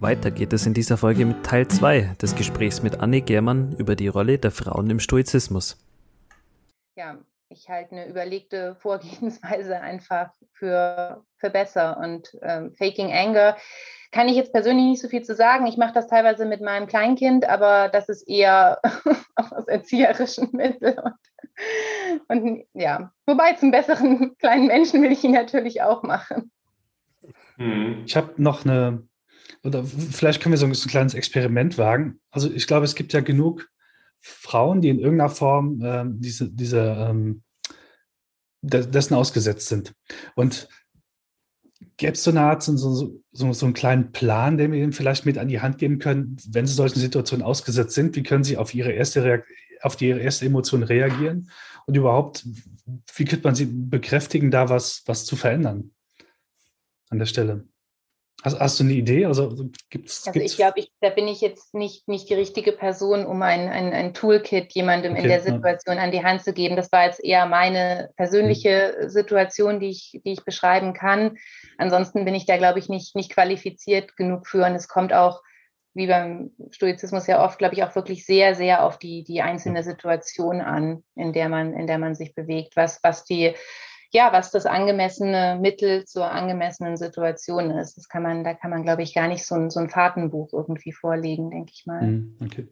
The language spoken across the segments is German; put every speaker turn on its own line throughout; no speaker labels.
Weiter geht es in dieser Folge mit Teil 2 des Gesprächs mit Anne Germann über die Rolle der Frauen im Stoizismus.
Ja, ich halte eine überlegte Vorgehensweise einfach für, für besser. Und ähm, Faking Anger kann ich jetzt persönlich nicht so viel zu sagen. Ich mache das teilweise mit meinem Kleinkind, aber das ist eher aus erzieherischen Mitteln. Und, und ja, wobei zum besseren kleinen Menschen will ich ihn natürlich auch machen.
Hm. Ich habe noch eine oder vielleicht können wir so ein, kleines Experiment wagen. Also ich glaube, es gibt ja genug Frauen, die in irgendeiner Form äh, diese, diese ähm, dessen ausgesetzt sind. Und gäbe es so eine Art, so, so, so, so einen kleinen Plan, den wir ihnen vielleicht mit an die Hand geben können, wenn sie solchen Situationen ausgesetzt sind, wie können sie auf ihre erste, Reakt auf die erste Emotion reagieren und überhaupt, wie könnte man sie bekräftigen, da was, was zu verändern an der Stelle? Hast, hast, du eine Idee? Also,
gibt's, also ich glaube, da bin ich jetzt nicht, nicht die richtige Person, um ein, ein, ein Toolkit jemandem okay, in der Situation ja. an die Hand zu geben. Das war jetzt eher meine persönliche mhm. Situation, die ich, die ich beschreiben kann. Ansonsten bin ich da, glaube ich, nicht, nicht qualifiziert genug für. Und es kommt auch, wie beim Stoizismus ja oft, glaube ich, auch wirklich sehr, sehr auf die, die einzelne Situation an, in der man, in der man sich bewegt, was, was die ja, was das angemessene Mittel zur angemessenen Situation ist. Das kann man, da kann man, glaube ich, gar nicht so ein, so ein Fahrtenbuch irgendwie vorlegen, denke ich mal. Mhm, okay.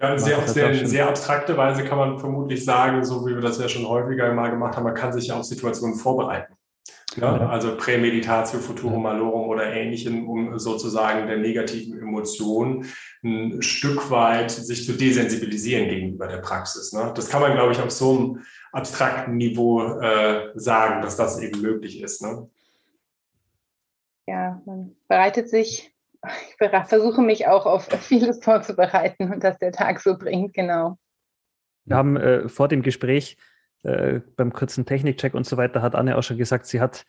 Ja, sehr, sehr, sehr abstrakte Weise kann man vermutlich sagen, so wie wir das ja schon häufiger mal gemacht haben, man kann sich ja auf Situationen vorbereiten. Ja, ja. Also Prämeditatio Futurum Malorum oder ähnlichem, um sozusagen der negativen Emotion ein Stück weit sich zu desensibilisieren gegenüber der Praxis. Ne? Das kann man, glaube ich, auf so einem abstrakten Niveau äh, sagen, dass das eben möglich ist. Ne?
Ja, man bereitet sich, ich versuche mich auch auf vieles vorzubereiten und dass der Tag so bringt, genau.
Wir haben äh, vor dem Gespräch äh, beim kurzen Technikcheck und so weiter, hat Anne auch schon gesagt, sie hat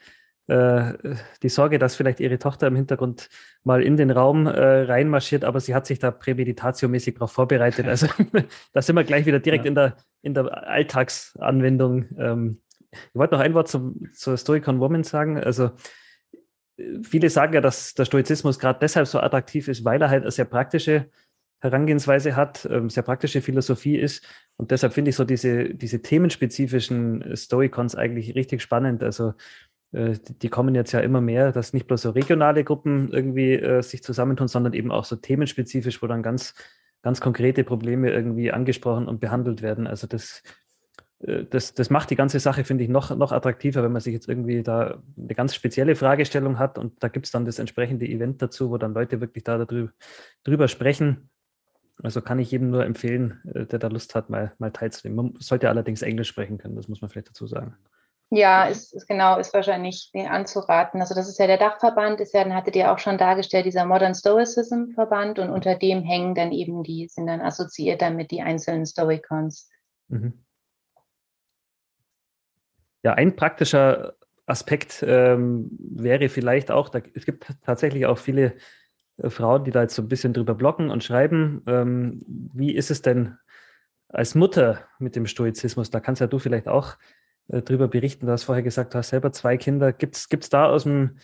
äh, die Sorge, dass vielleicht ihre Tochter im Hintergrund mal in den Raum äh, reinmarschiert, aber sie hat sich da prämeditatiomäßig darauf vorbereitet. Also da sind wir gleich wieder direkt ja. in, der, in der Alltagsanwendung. Ähm, ich wollte noch ein Wort zum, zur Stoicon Woman sagen. Also viele sagen ja, dass der Stoizismus gerade deshalb so attraktiv ist, weil er halt eine sehr praktische Herangehensweise hat, ähm, sehr praktische Philosophie ist. Und deshalb finde ich so diese, diese themenspezifischen Stoicons eigentlich richtig spannend. Also äh, die kommen jetzt ja immer mehr, dass nicht bloß so regionale Gruppen irgendwie äh, sich zusammentun, sondern eben auch so themenspezifisch, wo dann ganz, ganz konkrete Probleme irgendwie angesprochen und behandelt werden. Also das, äh, das, das macht die ganze Sache, finde ich, noch, noch attraktiver, wenn man sich jetzt irgendwie da eine ganz spezielle Fragestellung hat und da gibt es dann das entsprechende Event dazu, wo dann Leute wirklich da darüber, drüber sprechen. Also kann ich jedem nur empfehlen, äh, der da Lust hat, mal, mal teilzunehmen. Man sollte allerdings Englisch sprechen können, das muss man vielleicht dazu sagen.
Ja, ist, ist genau, ist wahrscheinlich anzuraten. Also das ist ja der Dachverband, ist ja, dann hattet ihr auch schon dargestellt, dieser Modern Stoicism Verband und unter dem hängen dann eben die, sind dann assoziiert damit die einzelnen Stoicons. Mhm.
Ja, ein praktischer Aspekt ähm, wäre vielleicht auch, da, es gibt tatsächlich auch viele Frauen, die da jetzt so ein bisschen drüber blocken und schreiben, ähm, wie ist es denn als Mutter mit dem Stoizismus? Da kannst ja du vielleicht auch äh, darüber berichten. Du hast vorher gesagt, du hast selber zwei Kinder. Gibt es da aus dem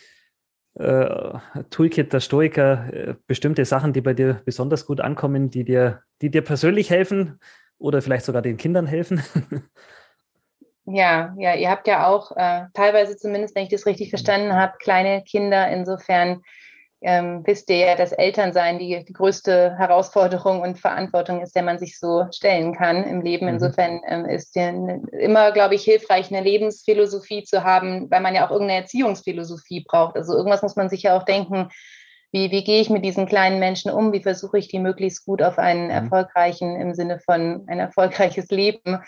äh, Toolkit der Stoiker äh, bestimmte Sachen, die bei dir besonders gut ankommen, die dir, die dir persönlich helfen oder vielleicht sogar den Kindern helfen?
Ja, ja, ihr habt ja auch äh, teilweise zumindest, wenn ich das richtig verstanden habe, kleine Kinder. Insofern ähm, wisst ihr ja, dass Elternsein die, die größte Herausforderung und Verantwortung ist, der man sich so stellen kann im Leben. Mhm. Insofern ähm, ist ja immer, glaube ich, hilfreich, eine Lebensphilosophie zu haben, weil man ja auch irgendeine Erziehungsphilosophie braucht. Also irgendwas muss man sich ja auch denken, wie, wie gehe ich mit diesen kleinen Menschen um? Wie versuche ich die möglichst gut auf einen mhm. erfolgreichen, im Sinne von ein erfolgreiches Leben,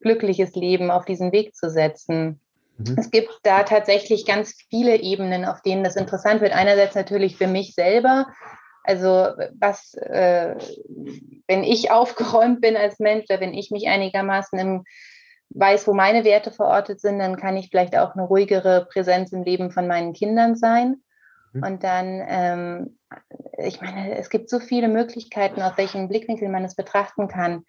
glückliches Leben auf diesen Weg zu setzen? Mhm. Es gibt da tatsächlich ganz viele Ebenen, auf denen das interessant wird. Einerseits natürlich für mich selber. Also was, äh, wenn ich aufgeräumt bin als Mensch, oder wenn ich mich einigermaßen im weiß, wo meine Werte verortet sind, dann kann ich vielleicht auch eine ruhigere Präsenz im Leben von meinen Kindern sein. Mhm. Und dann, ähm, ich meine, es gibt so viele Möglichkeiten, aus welchem Blickwinkel man es betrachten kann.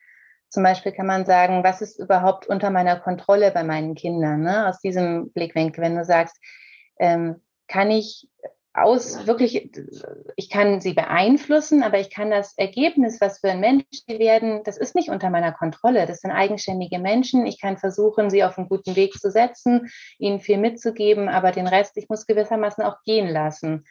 Zum Beispiel kann man sagen, was ist überhaupt unter meiner Kontrolle bei meinen Kindern? Ne? Aus diesem Blickwinkel, wenn du sagst, ähm, kann ich aus wirklich, ich kann sie beeinflussen, aber ich kann das Ergebnis, was für ein Mensch sie werden, das ist nicht unter meiner Kontrolle. Das sind eigenständige Menschen. Ich kann versuchen, sie auf einen guten Weg zu setzen, ihnen viel mitzugeben, aber den Rest, ich muss gewissermaßen auch gehen lassen.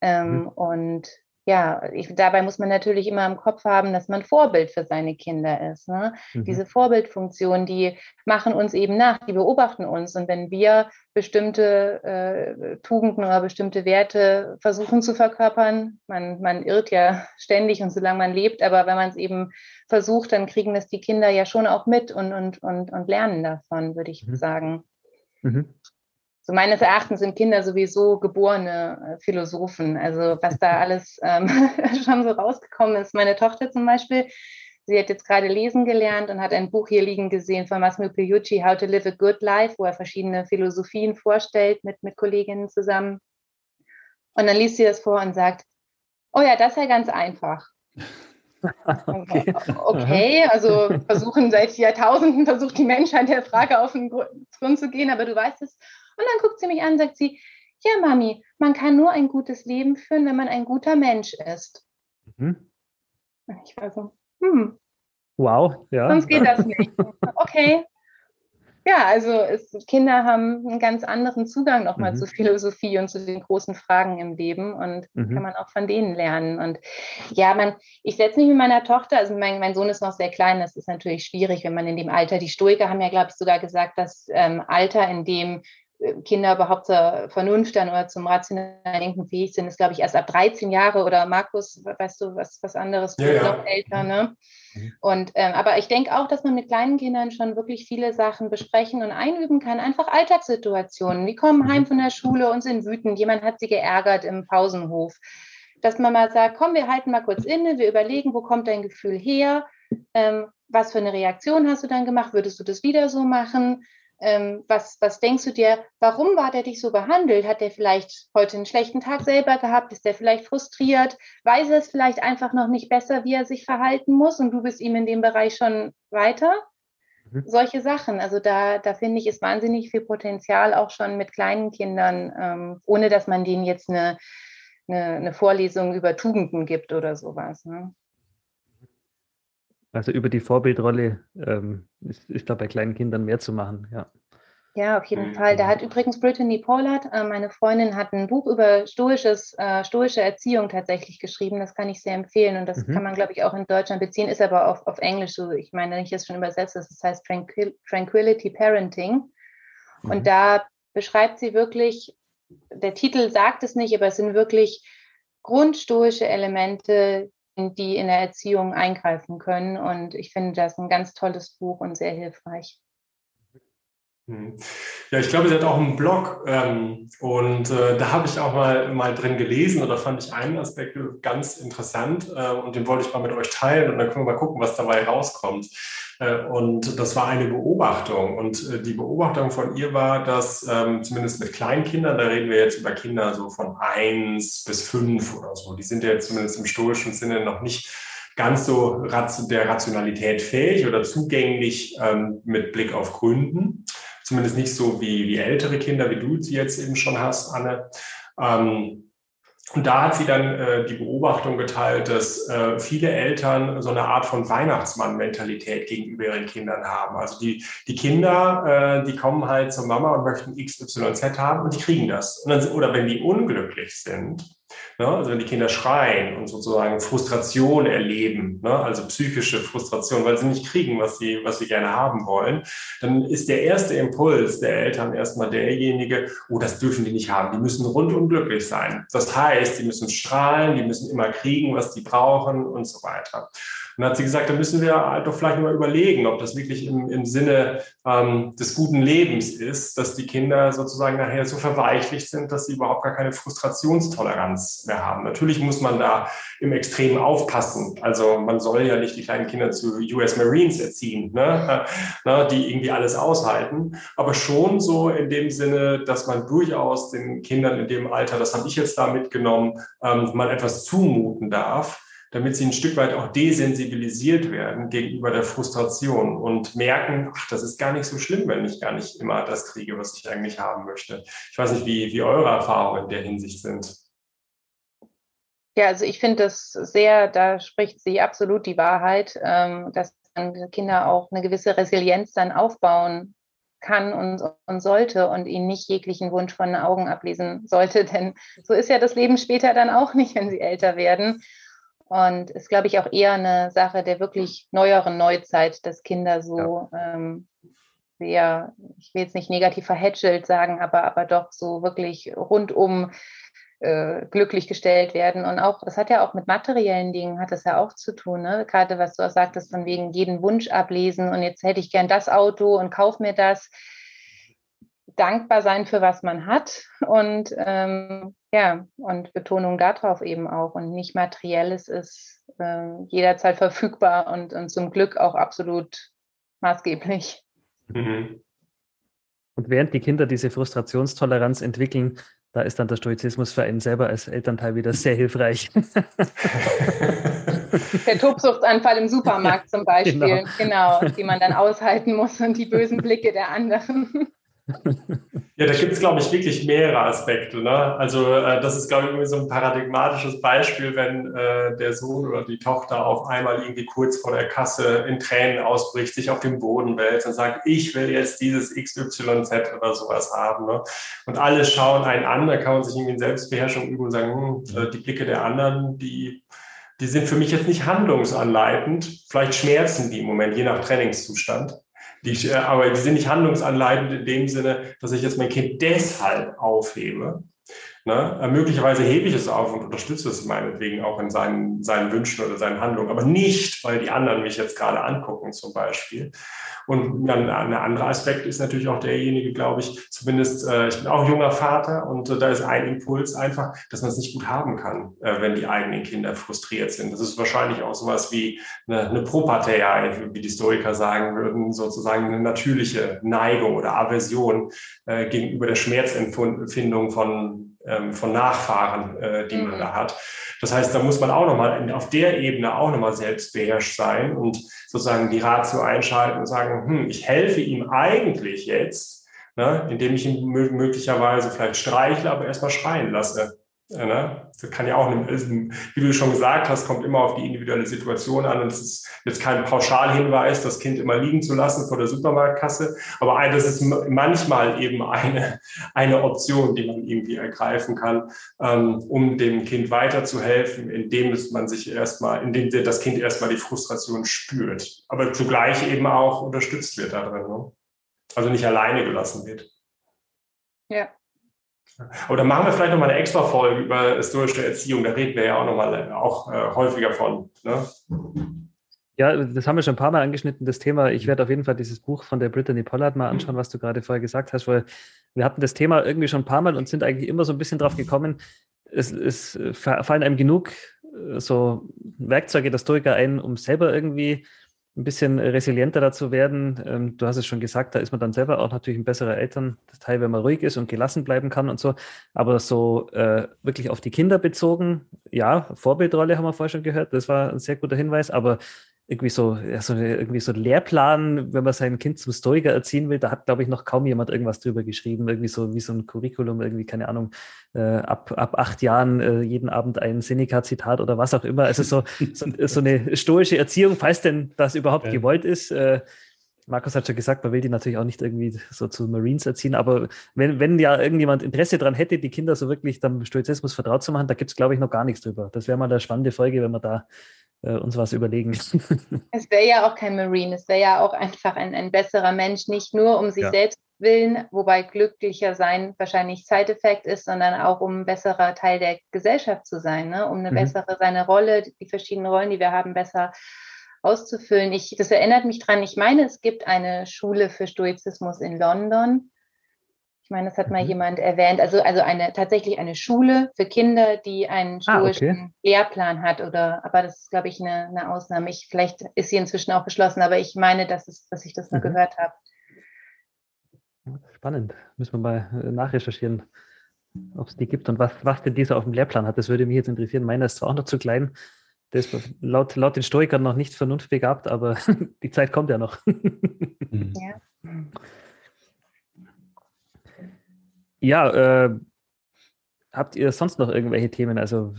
Ähm, mhm. Und ja, ich, dabei muss man natürlich immer im Kopf haben, dass man Vorbild für seine Kinder ist. Ne? Mhm. Diese Vorbildfunktion, die machen uns eben nach, die beobachten uns. Und wenn wir bestimmte äh, Tugenden oder bestimmte Werte versuchen zu verkörpern, man, man irrt ja ständig und solange man lebt, aber wenn man es eben versucht, dann kriegen das die Kinder ja schon auch mit und, und, und, und lernen davon, würde ich mhm. sagen. Mhm so meines Erachtens sind Kinder sowieso geborene äh, Philosophen. Also was da alles ähm, schon so rausgekommen ist. Meine Tochter zum Beispiel, sie hat jetzt gerade lesen gelernt und hat ein Buch hier liegen gesehen von Massimo Piucci, How to Live a Good Life, wo er verschiedene Philosophien vorstellt mit, mit Kolleginnen zusammen. Und dann liest sie das vor und sagt, oh ja, das ist ja ganz einfach. Okay. okay, also versuchen seit Jahrtausenden, versucht die Menschheit der Frage auf den Grund zu gehen, aber du weißt es. Und dann guckt sie mich an und sagt sie, ja, Mami, man kann nur ein gutes Leben führen, wenn man ein guter Mensch ist. Mhm. Ich war so, hm.
Wow, ja.
Sonst geht das nicht. Okay, ja, also es, Kinder haben einen ganz anderen Zugang nochmal mhm. zu Philosophie und zu den großen Fragen im Leben und mhm. kann man auch von denen lernen. Und ja, man, ich setze mich mit meiner Tochter, also mein, mein Sohn ist noch sehr klein, das ist natürlich schwierig, wenn man in dem Alter, die Stoiker haben ja, glaube ich, sogar gesagt, dass ähm, Alter, in dem Kinder überhaupt zur Vernunft dann oder zum rationalen Denken fähig sind, ist, glaube ich, erst ab 13 Jahre oder Markus, weißt du, was, was anderes, ja, ja. noch älter, ne? Mhm. Und, ähm, aber ich denke auch, dass man mit kleinen Kindern schon wirklich viele Sachen besprechen und einüben kann. Einfach Alltagssituationen. Die kommen heim mhm. von der Schule und sind wütend. Jemand hat sie geärgert im Pausenhof. Dass man mal sagt, komm, wir halten mal kurz inne, wir überlegen, wo kommt dein Gefühl her? Ähm, was für eine Reaktion hast du dann gemacht? Würdest du das wieder so machen? Ähm, was, was denkst du dir, warum war der dich so behandelt? Hat der vielleicht heute einen schlechten Tag selber gehabt? Ist der vielleicht frustriert? Weiß er es vielleicht einfach noch nicht besser, wie er sich verhalten muss und du bist ihm in dem Bereich schon weiter? Mhm. Solche Sachen. Also da, da finde ich, ist wahnsinnig viel Potenzial auch schon mit kleinen Kindern, ähm, ohne dass man denen jetzt eine, eine, eine, Vorlesung über Tugenden gibt oder sowas. Ne?
Also über die Vorbildrolle ähm, ist, ist da bei kleinen Kindern mehr zu machen, ja.
Ja, auf jeden Fall. Da hat übrigens Brittany Pollard, äh, meine Freundin, hat ein Buch über stoisches, äh, stoische Erziehung tatsächlich geschrieben. Das kann ich sehr empfehlen und das mhm. kann man, glaube ich, auch in Deutschland beziehen, ist aber auf, auf Englisch so. Ich meine, wenn ich das schon übersetze, das heißt Tranquil Tranquility Parenting. Mhm. Und da beschreibt sie wirklich, der Titel sagt es nicht, aber es sind wirklich grundstoische Elemente, die in der Erziehung eingreifen können. Und ich finde das ein ganz tolles Buch und sehr hilfreich.
Hm. Ja, ich glaube, sie hat auch einen Blog ähm, und äh, da habe ich auch mal, mal drin gelesen oder fand ich einen Aspekt ganz interessant äh, und den wollte ich mal mit euch teilen und dann können wir mal gucken, was dabei rauskommt. Äh, und das war eine Beobachtung und äh, die Beobachtung von ihr war, dass ähm, zumindest mit Kleinkindern, da reden wir jetzt über Kinder so von eins bis fünf oder so, die sind ja jetzt zumindest im stoischen Sinne noch nicht ganz so der Rationalität fähig oder zugänglich ähm, mit Blick auf Gründen zumindest nicht so wie, wie ältere Kinder, wie du sie jetzt eben schon hast, Anne. Ähm, und da hat sie dann äh, die Beobachtung geteilt, dass äh, viele Eltern so eine Art von Weihnachtsmann-Mentalität gegenüber ihren Kindern haben. Also die, die Kinder, äh, die kommen halt zur Mama und möchten XYZ haben und die kriegen das. Dann, oder wenn die unglücklich sind, Ne? Also wenn die Kinder schreien und sozusagen Frustration erleben, ne? also psychische Frustration, weil sie nicht kriegen, was sie, was sie gerne haben wollen, dann ist der erste Impuls der Eltern erstmal derjenige, oh, das dürfen die nicht haben. Die müssen rundum glücklich sein. Das heißt, die müssen strahlen, die müssen immer kriegen, was die brauchen und so weiter. Dann hat sie gesagt, da müssen wir halt doch vielleicht mal überlegen, ob das wirklich im, im Sinne ähm, des guten Lebens ist, dass die Kinder sozusagen nachher so verweichlicht sind, dass sie überhaupt gar keine Frustrationstoleranz mehr haben. Natürlich muss man da im Extrem aufpassen. Also man soll ja nicht die kleinen Kinder zu US Marines erziehen, ne? ne, die irgendwie alles aushalten, aber schon so in dem Sinne, dass man durchaus den Kindern in dem Alter, das habe ich jetzt da mitgenommen, ähm, mal etwas zumuten darf damit sie ein Stück weit auch desensibilisiert werden gegenüber der Frustration und merken, ach, das ist gar nicht so schlimm, wenn ich gar nicht immer das kriege, was ich eigentlich haben möchte. Ich weiß nicht, wie, wie eure Erfahrungen in der Hinsicht sind.
Ja, also ich finde das sehr, da spricht sie absolut die Wahrheit, ähm, dass Kinder auch eine gewisse Resilienz dann aufbauen kann und, und sollte und ihnen nicht jeglichen Wunsch von den Augen ablesen sollte. Denn so ist ja das Leben später dann auch nicht, wenn sie älter werden. Und ist, glaube ich, auch eher eine Sache der wirklich neueren Neuzeit, dass Kinder so ja. ähm, sehr, ich will jetzt nicht negativ verhätschelt sagen, aber, aber doch so wirklich rundum äh, glücklich gestellt werden. Und auch, das hat ja auch mit materiellen Dingen, hat das ja auch zu tun. Ne? Gerade was du auch sagtest, von wegen jeden Wunsch ablesen und jetzt hätte ich gern das Auto und kauf mir das dankbar sein für was man hat und ähm, ja, und Betonung darauf eben auch. Und nicht materielles ist äh, jederzeit verfügbar und, und zum Glück auch absolut maßgeblich. Mhm.
Und während die Kinder diese Frustrationstoleranz entwickeln, da ist dann der Stoizismus für einen selber als Elternteil wieder sehr hilfreich.
Der Tobsuchtsanfall im Supermarkt zum Beispiel, genau. genau, die man dann aushalten muss und die bösen Blicke der anderen.
Ja, da gibt es, glaube ich, wirklich mehrere Aspekte. Ne? Also äh, das ist, glaube ich, irgendwie so ein paradigmatisches Beispiel, wenn äh, der Sohn oder die Tochter auf einmal irgendwie kurz vor der Kasse in Tränen ausbricht, sich auf den Boden wälzt und sagt, ich will jetzt dieses XYZ oder sowas haben. Ne? Und alle schauen einen an, da kann man sich irgendwie in Selbstbeherrschung üben und sagen, hm, äh, die Blicke der anderen, die die sind für mich jetzt nicht handlungsanleitend. Vielleicht schmerzen die im Moment, je nach Trainingszustand. Die, äh, aber die sind nicht handlungsanleitend in dem Sinne, dass ich jetzt mein Kind deshalb aufhebe. Ne? Äh, möglicherweise hebe ich es auf und unterstütze es meinetwegen auch in seinen, seinen Wünschen oder seinen Handlungen, aber nicht, weil die anderen mich jetzt gerade angucken zum Beispiel. Und dann ein anderer Aspekt ist natürlich auch derjenige, glaube ich, zumindest, äh, ich bin auch junger Vater und äh, da ist ein Impuls einfach, dass man es nicht gut haben kann, äh, wenn die eigenen Kinder frustriert sind. Das ist wahrscheinlich auch sowas wie eine, eine Propatheia, wie die Historiker sagen würden, sozusagen eine natürliche Neigung oder Aversion äh, gegenüber der Schmerzempfindung von, von Nachfahren, äh, die man mhm. da hat. Das heißt, da muss man auch nochmal auf der Ebene auch nochmal selbstbeherrscht sein und sozusagen die Ratio einschalten und sagen, hm, ich helfe ihm eigentlich jetzt, ne, indem ich ihn möglicherweise vielleicht streichle, aber erstmal schreien lasse. Ne? Das kann ja auch, wie du schon gesagt hast, kommt immer auf die individuelle Situation an. Und es ist jetzt kein Pauschalhinweis, das Kind immer liegen zu lassen vor der Supermarktkasse. Aber das ist manchmal eben eine, eine Option, die man irgendwie ergreifen kann, ähm, um dem Kind weiterzuhelfen, indem man sich erstmal, indem das Kind erstmal die Frustration spürt. Aber zugleich eben auch unterstützt wird darin. Ne? Also nicht alleine gelassen wird.
Ja.
Dann machen wir vielleicht nochmal eine extra Folge über historische Erziehung. Da reden wir ja auch nochmal auch äh, häufiger von. Ne?
Ja, das haben wir schon ein paar Mal angeschnitten, das Thema. Ich werde auf jeden Fall dieses Buch von der Brittany Pollard mal anschauen, was du gerade vorher gesagt hast, weil wir hatten das Thema irgendwie schon ein paar Mal und sind eigentlich immer so ein bisschen drauf gekommen. Es, es fallen einem genug äh, so Werkzeuge der Stoiker ein, um selber irgendwie ein bisschen resilienter dazu werden. Ähm, du hast es schon gesagt, da ist man dann selber auch natürlich ein besserer Elternteil, wenn man ruhig ist und gelassen bleiben kann und so. Aber so äh, wirklich auf die Kinder bezogen, ja, Vorbildrolle haben wir vorher schon gehört, das war ein sehr guter Hinweis, aber irgendwie so, ja, so irgendwie so Lehrplan, wenn man sein Kind zum Stoiker erziehen will, da hat, glaube ich, noch kaum jemand irgendwas drüber geschrieben. Irgendwie so wie so ein Curriculum, irgendwie, keine Ahnung, äh, ab, ab acht Jahren äh, jeden Abend ein Seneca-Zitat oder was auch immer. Also so, so, so, eine stoische Erziehung, falls denn das überhaupt ja. gewollt ist. Äh, Markus hat schon gesagt, man will die natürlich auch nicht irgendwie so zu Marines erziehen, aber wenn, wenn ja irgendjemand Interesse daran hätte, die Kinder so wirklich dem Stoizismus vertraut zu machen, da gibt es, glaube ich, noch gar nichts drüber. Das wäre mal eine spannende Folge, wenn wir da äh, uns was überlegen.
Es wäre ja auch kein Marine, es wäre ja auch einfach ein, ein besserer Mensch, nicht nur um sich ja. selbst willen, wobei glücklicher sein wahrscheinlich Side-Effekt ist, sondern auch um ein besserer Teil der Gesellschaft zu sein, ne? um eine mhm. bessere, seine Rolle, die verschiedenen Rollen, die wir haben, besser auszufüllen. Ich, das erinnert mich dran, ich meine, es gibt eine Schule für Stoizismus in London. Ich meine, das hat mal mhm. jemand erwähnt. Also, also eine tatsächlich eine Schule für Kinder, die einen stoischen ah, okay. Lehrplan hat. Oder, aber das ist, glaube ich, eine, eine Ausnahme. Ich, vielleicht ist sie inzwischen auch geschlossen, aber ich meine, dass, es, dass ich das mal mhm. gehört habe.
Spannend. Müssen wir mal äh, nachrecherchieren, ob es die gibt und was, was denn dieser auf dem Lehrplan hat. Das würde mich jetzt interessieren. Meiner ist zwar auch noch zu klein. Der ist laut, laut den Stoikern noch nicht vernunftbegabt, aber die Zeit kommt ja noch. Mhm. ja. Ja, äh, habt ihr sonst noch irgendwelche Themen? Also,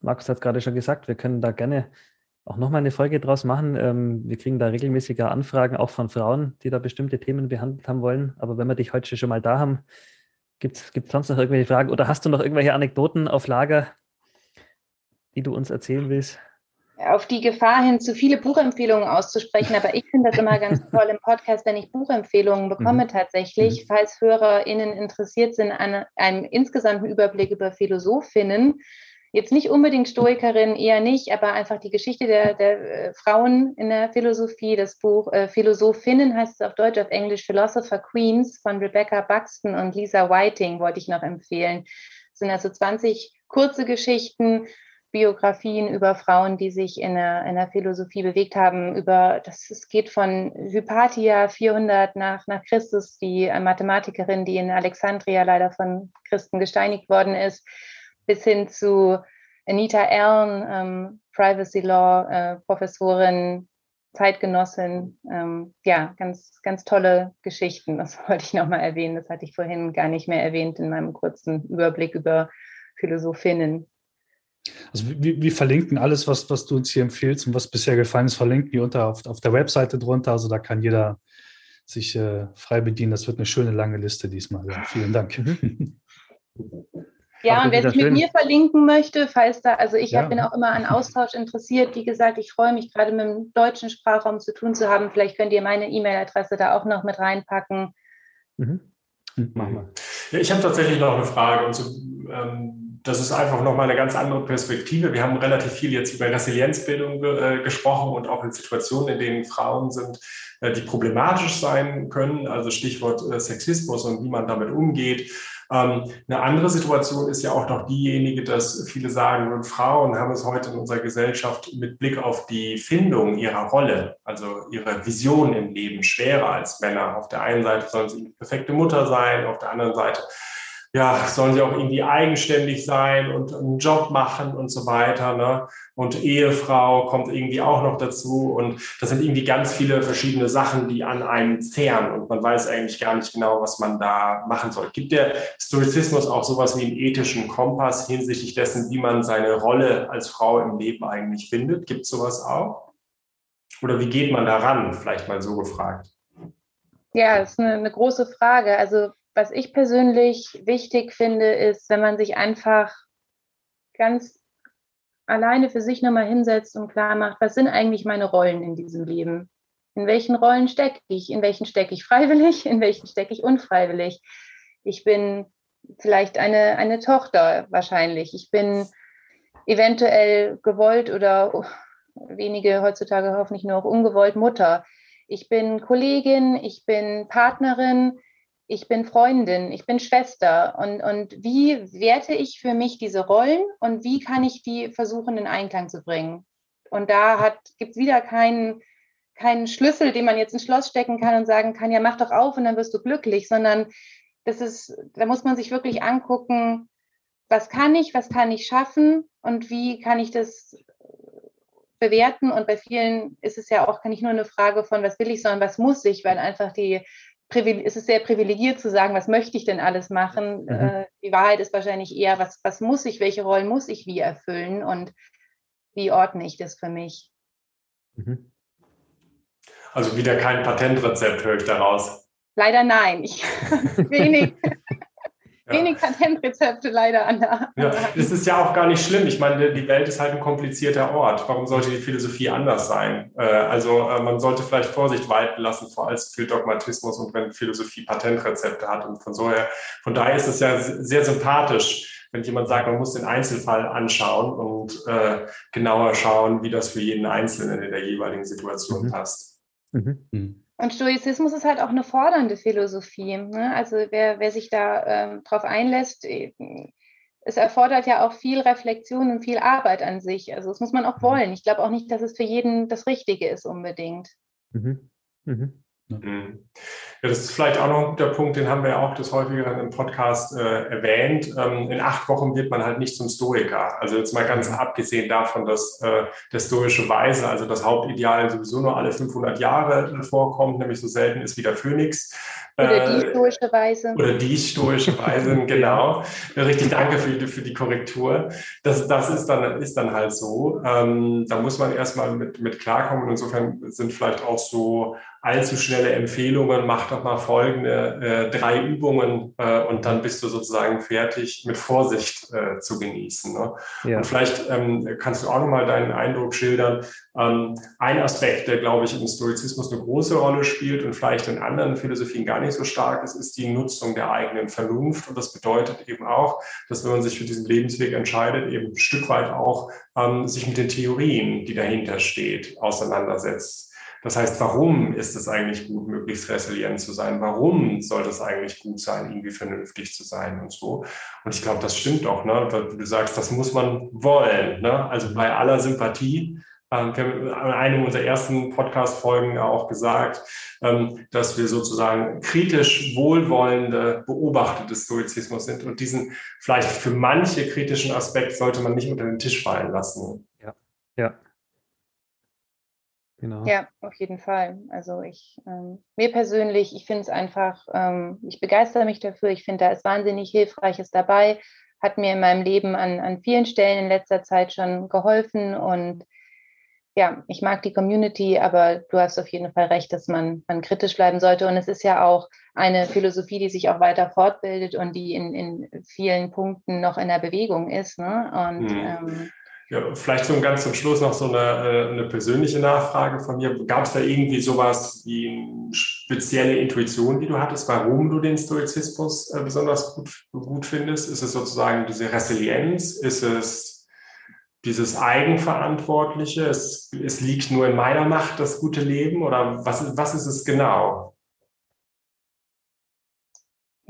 Markus hat gerade schon gesagt, wir können da gerne auch nochmal eine Folge draus machen. Ähm, wir kriegen da regelmäßige Anfragen, auch von Frauen, die da bestimmte Themen behandelt haben wollen. Aber wenn wir dich heute schon mal da haben, gibt es sonst noch irgendwelche Fragen oder hast du noch irgendwelche Anekdoten auf Lager, die du uns erzählen willst?
Auf die Gefahr hin, zu viele Buchempfehlungen auszusprechen, aber ich finde das immer ganz toll im Podcast, wenn ich Buchempfehlungen bekomme mhm. tatsächlich, mhm. falls HörerInnen interessiert sind an einem insgesamten Überblick über Philosophinnen, jetzt nicht unbedingt Stoikerin, eher nicht, aber einfach die Geschichte der, der äh, Frauen in der Philosophie, das Buch äh, Philosophinnen heißt es auf Deutsch, auf Englisch Philosopher Queens von Rebecca Buxton und Lisa Whiting wollte ich noch empfehlen. Das sind also 20 kurze Geschichten, Biografien über Frauen, die sich in der, in der Philosophie bewegt haben, über, das es geht von Hypatia 400 nach, nach Christus, die Mathematikerin, die in Alexandria leider von Christen gesteinigt worden ist, bis hin zu Anita Allen, ähm, Privacy Law, äh, Professorin, Zeitgenossin. Ähm, ja, ganz, ganz tolle Geschichten. Das wollte ich nochmal erwähnen. Das hatte ich vorhin gar nicht mehr erwähnt in meinem kurzen Überblick über Philosophinnen.
Also wir, wir, verlinken alles, was, was du uns hier empfiehlst und was bisher gefallen ist, verlinken wir unter auf, auf der Webseite drunter. Also da kann jeder sich äh, frei bedienen. Das wird eine schöne lange Liste diesmal. Ja, vielen Dank.
Mhm. Ja, und wer sich mit mir verlinken möchte, falls da, also ich ja. bin auch immer an Austausch interessiert. Wie gesagt, ich freue mich gerade mit dem deutschen Sprachraum zu tun zu haben. Vielleicht könnt ihr meine E-Mail-Adresse da auch noch mit reinpacken.
Mhm. Machen wir. Ja, ich habe tatsächlich noch eine Frage. Und so, ähm, das ist einfach nochmal eine ganz andere Perspektive. Wir haben relativ viel jetzt über Resilienzbildung äh, gesprochen und auch in Situationen, in denen Frauen sind, äh, die problematisch sein können, also Stichwort äh, Sexismus und wie man damit umgeht. Ähm, eine andere Situation ist ja auch noch diejenige, dass viele sagen, Frauen haben es heute in unserer Gesellschaft mit Blick auf die Findung ihrer Rolle, also ihre Vision im Leben, schwerer als Männer. Auf der einen Seite sollen sie die perfekte Mutter sein, auf der anderen Seite ja, sollen sie auch irgendwie eigenständig sein und einen Job machen und so weiter. Ne? Und Ehefrau kommt irgendwie auch noch dazu. Und das sind irgendwie ganz viele verschiedene Sachen, die an einem zehren. Und man weiß eigentlich gar nicht genau, was man da machen soll. Gibt der Stoizismus auch sowas wie einen ethischen Kompass hinsichtlich dessen, wie man seine Rolle als Frau im Leben eigentlich findet? Gibt es sowas auch? Oder wie geht man daran? Vielleicht mal so gefragt.
Ja, das ist eine, eine große Frage. Also was ich persönlich wichtig finde, ist, wenn man sich einfach ganz alleine für sich nochmal hinsetzt und klar macht, was sind eigentlich meine Rollen in diesem Leben? In welchen Rollen stecke ich? In welchen stecke ich freiwillig? In welchen stecke ich unfreiwillig? Ich bin vielleicht eine, eine Tochter wahrscheinlich. Ich bin eventuell gewollt oder wenige heutzutage hoffentlich nur auch ungewollt Mutter. Ich bin Kollegin, ich bin Partnerin, ich bin Freundin, ich bin Schwester und, und wie werte ich für mich diese Rollen und wie kann ich die versuchen in Einklang zu bringen? Und da gibt es wieder keinen, keinen Schlüssel, den man jetzt ins Schloss stecken kann und sagen kann, ja, mach doch auf und dann wirst du glücklich, sondern das ist, da muss man sich wirklich angucken, was kann ich, was kann ich schaffen und wie kann ich das bewerten. Und bei vielen ist es ja auch nicht nur eine Frage von, was will ich, sondern was muss ich, weil einfach die ist es sehr privilegiert zu sagen, was möchte ich denn alles machen. Mhm. Äh, die Wahrheit ist wahrscheinlich eher, was, was muss ich, welche Rollen muss ich wie erfüllen und wie ordne ich das für mich.
Mhm. Also wieder kein Patentrezept, höre ich daraus.
Leider nein. Ich, wenig, Wenig Patentrezepte leider an der.
Ja, das ist ja auch gar nicht schlimm. Ich meine, die Welt ist halt ein komplizierter Ort. Warum sollte die Philosophie anders sein? Äh, also äh, man sollte vielleicht Vorsicht walten lassen vor allzu viel Dogmatismus und wenn Philosophie Patentrezepte hat. Und von, so her, von daher ist es ja sehr sympathisch, wenn jemand sagt, man muss den Einzelfall anschauen und äh, genauer schauen, wie das für jeden Einzelnen in der jeweiligen Situation mhm. passt.
Mhm. Und Stoizismus ist halt auch eine fordernde Philosophie. Ne? Also wer, wer sich da ähm, drauf einlässt, äh, es erfordert ja auch viel Reflexion und viel Arbeit an sich. Also das muss man auch mhm. wollen. Ich glaube auch nicht, dass es für jeden das Richtige ist unbedingt. Mhm.
Mhm. Mhm. Ja, das ist vielleicht auch noch ein guter Punkt, den haben wir ja auch des häufigeren im Podcast äh, erwähnt. Ähm, in acht Wochen wird man halt nicht zum Stoiker. Also jetzt mal ganz mhm. abgesehen davon, dass äh, der stoische Weise, also das Hauptideal sowieso nur alle 500 Jahre vorkommt, nämlich so selten ist wie der Phönix.
Oder die äh, stoische Weise.
Oder die stoische Weise, genau. Richtig, danke für, für die Korrektur. Das, das ist, dann, ist dann halt so. Ähm, da muss man erstmal mit, mit klarkommen. Insofern sind vielleicht auch so allzu schnelle Empfehlungen, mach doch mal folgende äh, drei Übungen äh, und dann bist du sozusagen fertig, mit Vorsicht äh, zu genießen. Ne? Ja. Und vielleicht ähm, kannst du auch nochmal deinen Eindruck schildern. Ähm, ein Aspekt, der, glaube ich, im Stoizismus eine große Rolle spielt und vielleicht in anderen Philosophien gar nicht so stark ist, ist die Nutzung der eigenen Vernunft. Und das bedeutet eben auch, dass wenn man sich für diesen Lebensweg entscheidet, eben ein Stück weit auch ähm, sich mit den Theorien, die dahinter steht, auseinandersetzt. Das heißt, warum ist es eigentlich gut, möglichst resilient zu sein? Warum sollte es eigentlich gut sein, irgendwie vernünftig zu sein und so? Und ich glaube, das stimmt doch, ne? Du sagst, das muss man wollen. Ne? Also bei aller Sympathie. Ähm, wir haben in einem unserer ersten Podcast-Folgen auch gesagt, ähm, dass wir sozusagen kritisch wohlwollende Beobachter des Stoizismus sind. Und diesen vielleicht für manche kritischen Aspekt sollte man nicht unter den Tisch fallen lassen.
Ja, ja.
Genau. Ja, auf jeden Fall. Also ich, ähm, mir persönlich, ich finde es einfach, ähm, ich begeister mich dafür. Ich finde, da ist wahnsinnig Hilfreiches dabei. Hat mir in meinem Leben an, an vielen Stellen in letzter Zeit schon geholfen. Und ja, ich mag die Community, aber du hast auf jeden Fall recht, dass man, man kritisch bleiben sollte. Und es ist ja auch eine Philosophie, die sich auch weiter fortbildet und die in, in vielen Punkten noch in der Bewegung ist. Ne? Und mhm. ähm,
ja, vielleicht so ganz zum Schluss noch so eine, äh, eine persönliche Nachfrage von mir. Gab es da irgendwie sowas wie eine spezielle Intuition, die du hattest, warum du den Stoizismus äh, besonders gut, gut findest? Ist es sozusagen diese Resilienz? Ist es dieses Eigenverantwortliche? Es, es liegt nur in meiner Macht, das gute Leben? Oder was, was ist es genau?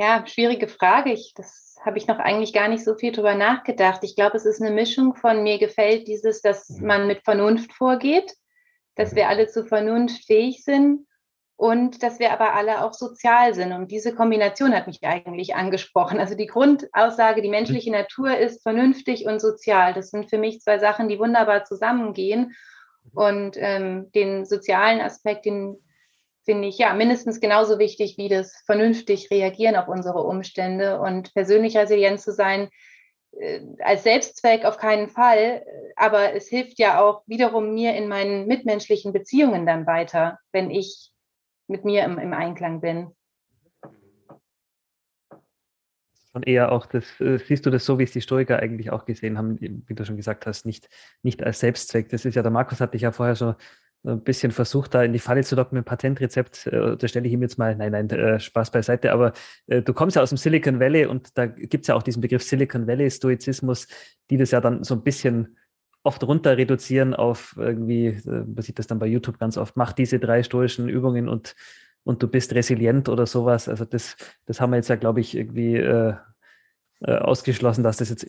Ja, schwierige Frage. Ich, das habe ich noch eigentlich gar nicht so viel drüber nachgedacht. Ich glaube, es ist eine Mischung von mir gefällt dieses, dass mhm. man mit Vernunft vorgeht, dass wir alle zu Vernunft fähig sind und dass wir aber alle auch sozial sind. Und diese Kombination hat mich eigentlich angesprochen. Also die Grundaussage, die menschliche Natur ist vernünftig und sozial. Das sind für mich zwei Sachen, die wunderbar zusammengehen. Und ähm, den sozialen Aspekt, den finde ich ja mindestens genauso wichtig wie das vernünftig reagieren auf unsere Umstände und persönlich resilient zu sein, äh, als Selbstzweck auf keinen Fall, aber es hilft ja auch wiederum mir in meinen mitmenschlichen Beziehungen dann weiter, wenn ich mit mir im, im Einklang bin.
Und eher auch das, äh, siehst du das so, wie es die Stoiker eigentlich auch gesehen haben, wie du schon gesagt hast, nicht, nicht als Selbstzweck. Das ist ja, der Markus hatte ich ja vorher schon ein bisschen versucht, da in die Falle zu locken mit dem Patentrezept. Äh, da stelle ich ihm jetzt mal, nein, nein, äh, Spaß beiseite. Aber äh, du kommst ja aus dem Silicon Valley und da gibt es ja auch diesen Begriff Silicon Valley Stoizismus, die das ja dann so ein bisschen oft runter reduzieren auf irgendwie, äh, man sieht das dann bei YouTube ganz oft, mach diese drei stoischen Übungen und, und du bist resilient oder sowas. Also das, das haben wir jetzt ja, glaube ich, irgendwie äh, äh, ausgeschlossen, dass das jetzt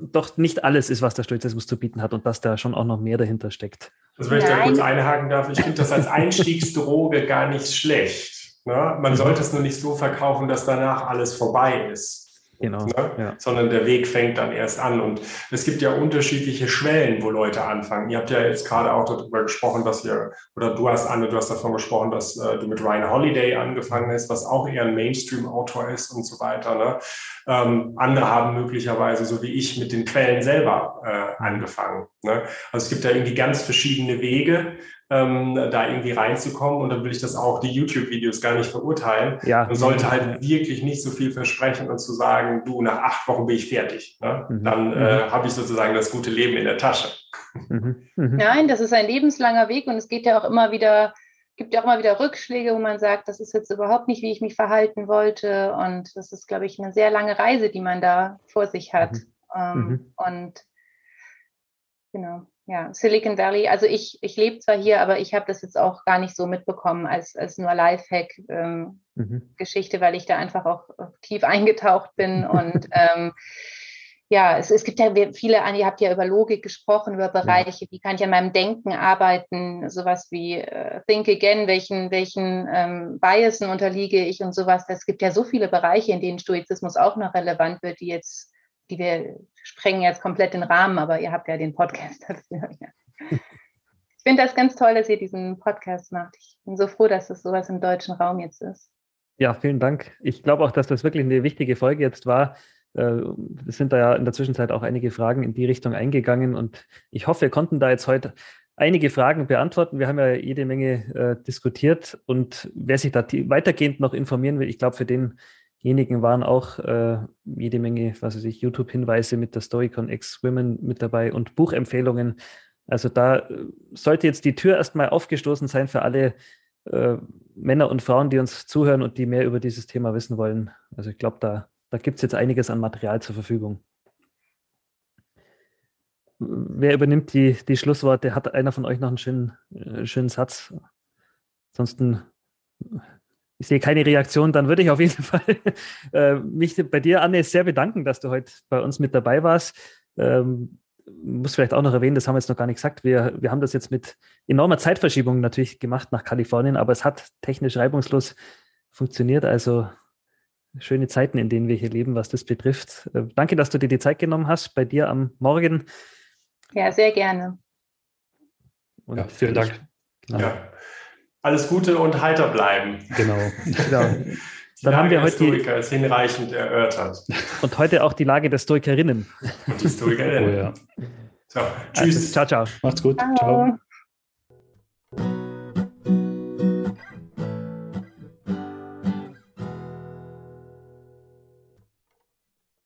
doch nicht alles ist, was der Stoizismus zu bieten hat und dass da schon auch noch mehr dahinter steckt.
Also wenn ich da kurz einhaken darf, ich finde das als Einstiegsdroge gar nicht schlecht. Ne? Man sollte es nur nicht so verkaufen, dass danach alles vorbei ist. Genau, ne? ja. sondern der Weg fängt dann erst an. Und es gibt ja unterschiedliche Schwellen, wo Leute anfangen. Ihr habt ja jetzt gerade auch darüber gesprochen, dass ihr, oder du hast, Anne, du hast davon gesprochen, dass äh, du mit Ryan Holiday angefangen hast, was auch eher ein Mainstream-Autor ist und so weiter. Ne? Ähm, andere haben möglicherweise, so wie ich, mit den Quellen selber äh, angefangen. Ne? Also es gibt da irgendwie ganz verschiedene Wege ähm, da irgendwie reinzukommen. Und dann will ich das auch, die YouTube-Videos gar nicht verurteilen. Ja. Man sollte halt wirklich nicht so viel versprechen und zu sagen, du, nach acht Wochen bin ich fertig. Ne? Mhm. Dann äh, mhm. habe ich sozusagen das gute Leben in der Tasche.
Mhm. Mhm. Nein, das ist ein lebenslanger Weg und es geht ja auch immer wieder gibt ja auch immer wieder Rückschläge, wo man sagt, das ist jetzt überhaupt nicht, wie ich mich verhalten wollte. Und das ist, glaube ich, eine sehr lange Reise, die man da vor sich hat. Mhm. Ähm, mhm. Und genau, ja, Silicon Valley. Also ich, ich lebe zwar hier, aber ich habe das jetzt auch gar nicht so mitbekommen als, als nur Lifehack-Geschichte, ähm, mhm. weil ich da einfach auch tief eingetaucht bin und ähm, ja, es, es gibt ja viele, ihr habt ja über Logik gesprochen, über Bereiche, wie kann ich an meinem Denken arbeiten, sowas wie äh, Think Again, welchen, welchen ähm, Biasen unterliege ich und sowas. Es gibt ja so viele Bereiche, in denen Stoizismus auch noch relevant wird, die jetzt, die wir sprengen jetzt komplett den Rahmen, aber ihr habt ja den Podcast dafür. Ja. Ich finde das ganz toll, dass ihr diesen Podcast macht. Ich bin so froh, dass es sowas im deutschen Raum jetzt ist.
Ja, vielen Dank. Ich glaube auch, dass das wirklich eine wichtige Folge jetzt war äh, es sind da ja in der Zwischenzeit auch einige Fragen in die Richtung eingegangen und ich hoffe, wir konnten da jetzt heute einige Fragen beantworten. Wir haben ja jede Menge äh, diskutiert und wer sich da weitergehend noch informieren will, ich glaube, für denjenigen waren auch äh, jede Menge, was weiß ich, YouTube-Hinweise mit der Storycon X-Women mit dabei und Buchempfehlungen. Also da äh, sollte jetzt die Tür erstmal aufgestoßen sein für alle äh, Männer und Frauen, die uns zuhören und die mehr über dieses Thema wissen wollen. Also ich glaube, da da gibt es jetzt einiges an Material zur Verfügung. Wer übernimmt die, die Schlussworte? Hat einer von euch noch einen schönen, äh, schönen Satz? Ansonsten, ich sehe keine Reaktion, dann würde ich auf jeden Fall äh, mich bei dir, Anne, sehr bedanken, dass du heute bei uns mit dabei warst. Ähm, muss vielleicht auch noch erwähnen, das haben wir jetzt noch gar nicht gesagt. Wir, wir haben das jetzt mit enormer Zeitverschiebung natürlich gemacht nach Kalifornien, aber es hat technisch reibungslos funktioniert. Also schöne Zeiten, in denen wir hier leben, was das betrifft. Äh, danke, dass du dir die Zeit genommen hast bei dir am Morgen.
Ja, sehr gerne.
Und ja, vielen Dank.
Genau. Ja. Alles Gute und heiter bleiben.
Genau. genau. Dann haben wir heute
die Stoiker ist hinreichend erörtert.
Und heute auch die Lage der Stoikerinnen.
Und die Stoikerinnen. Oh, ja.
So, tschüss. Also, ciao, ciao.
Macht's gut. ciao. ciao.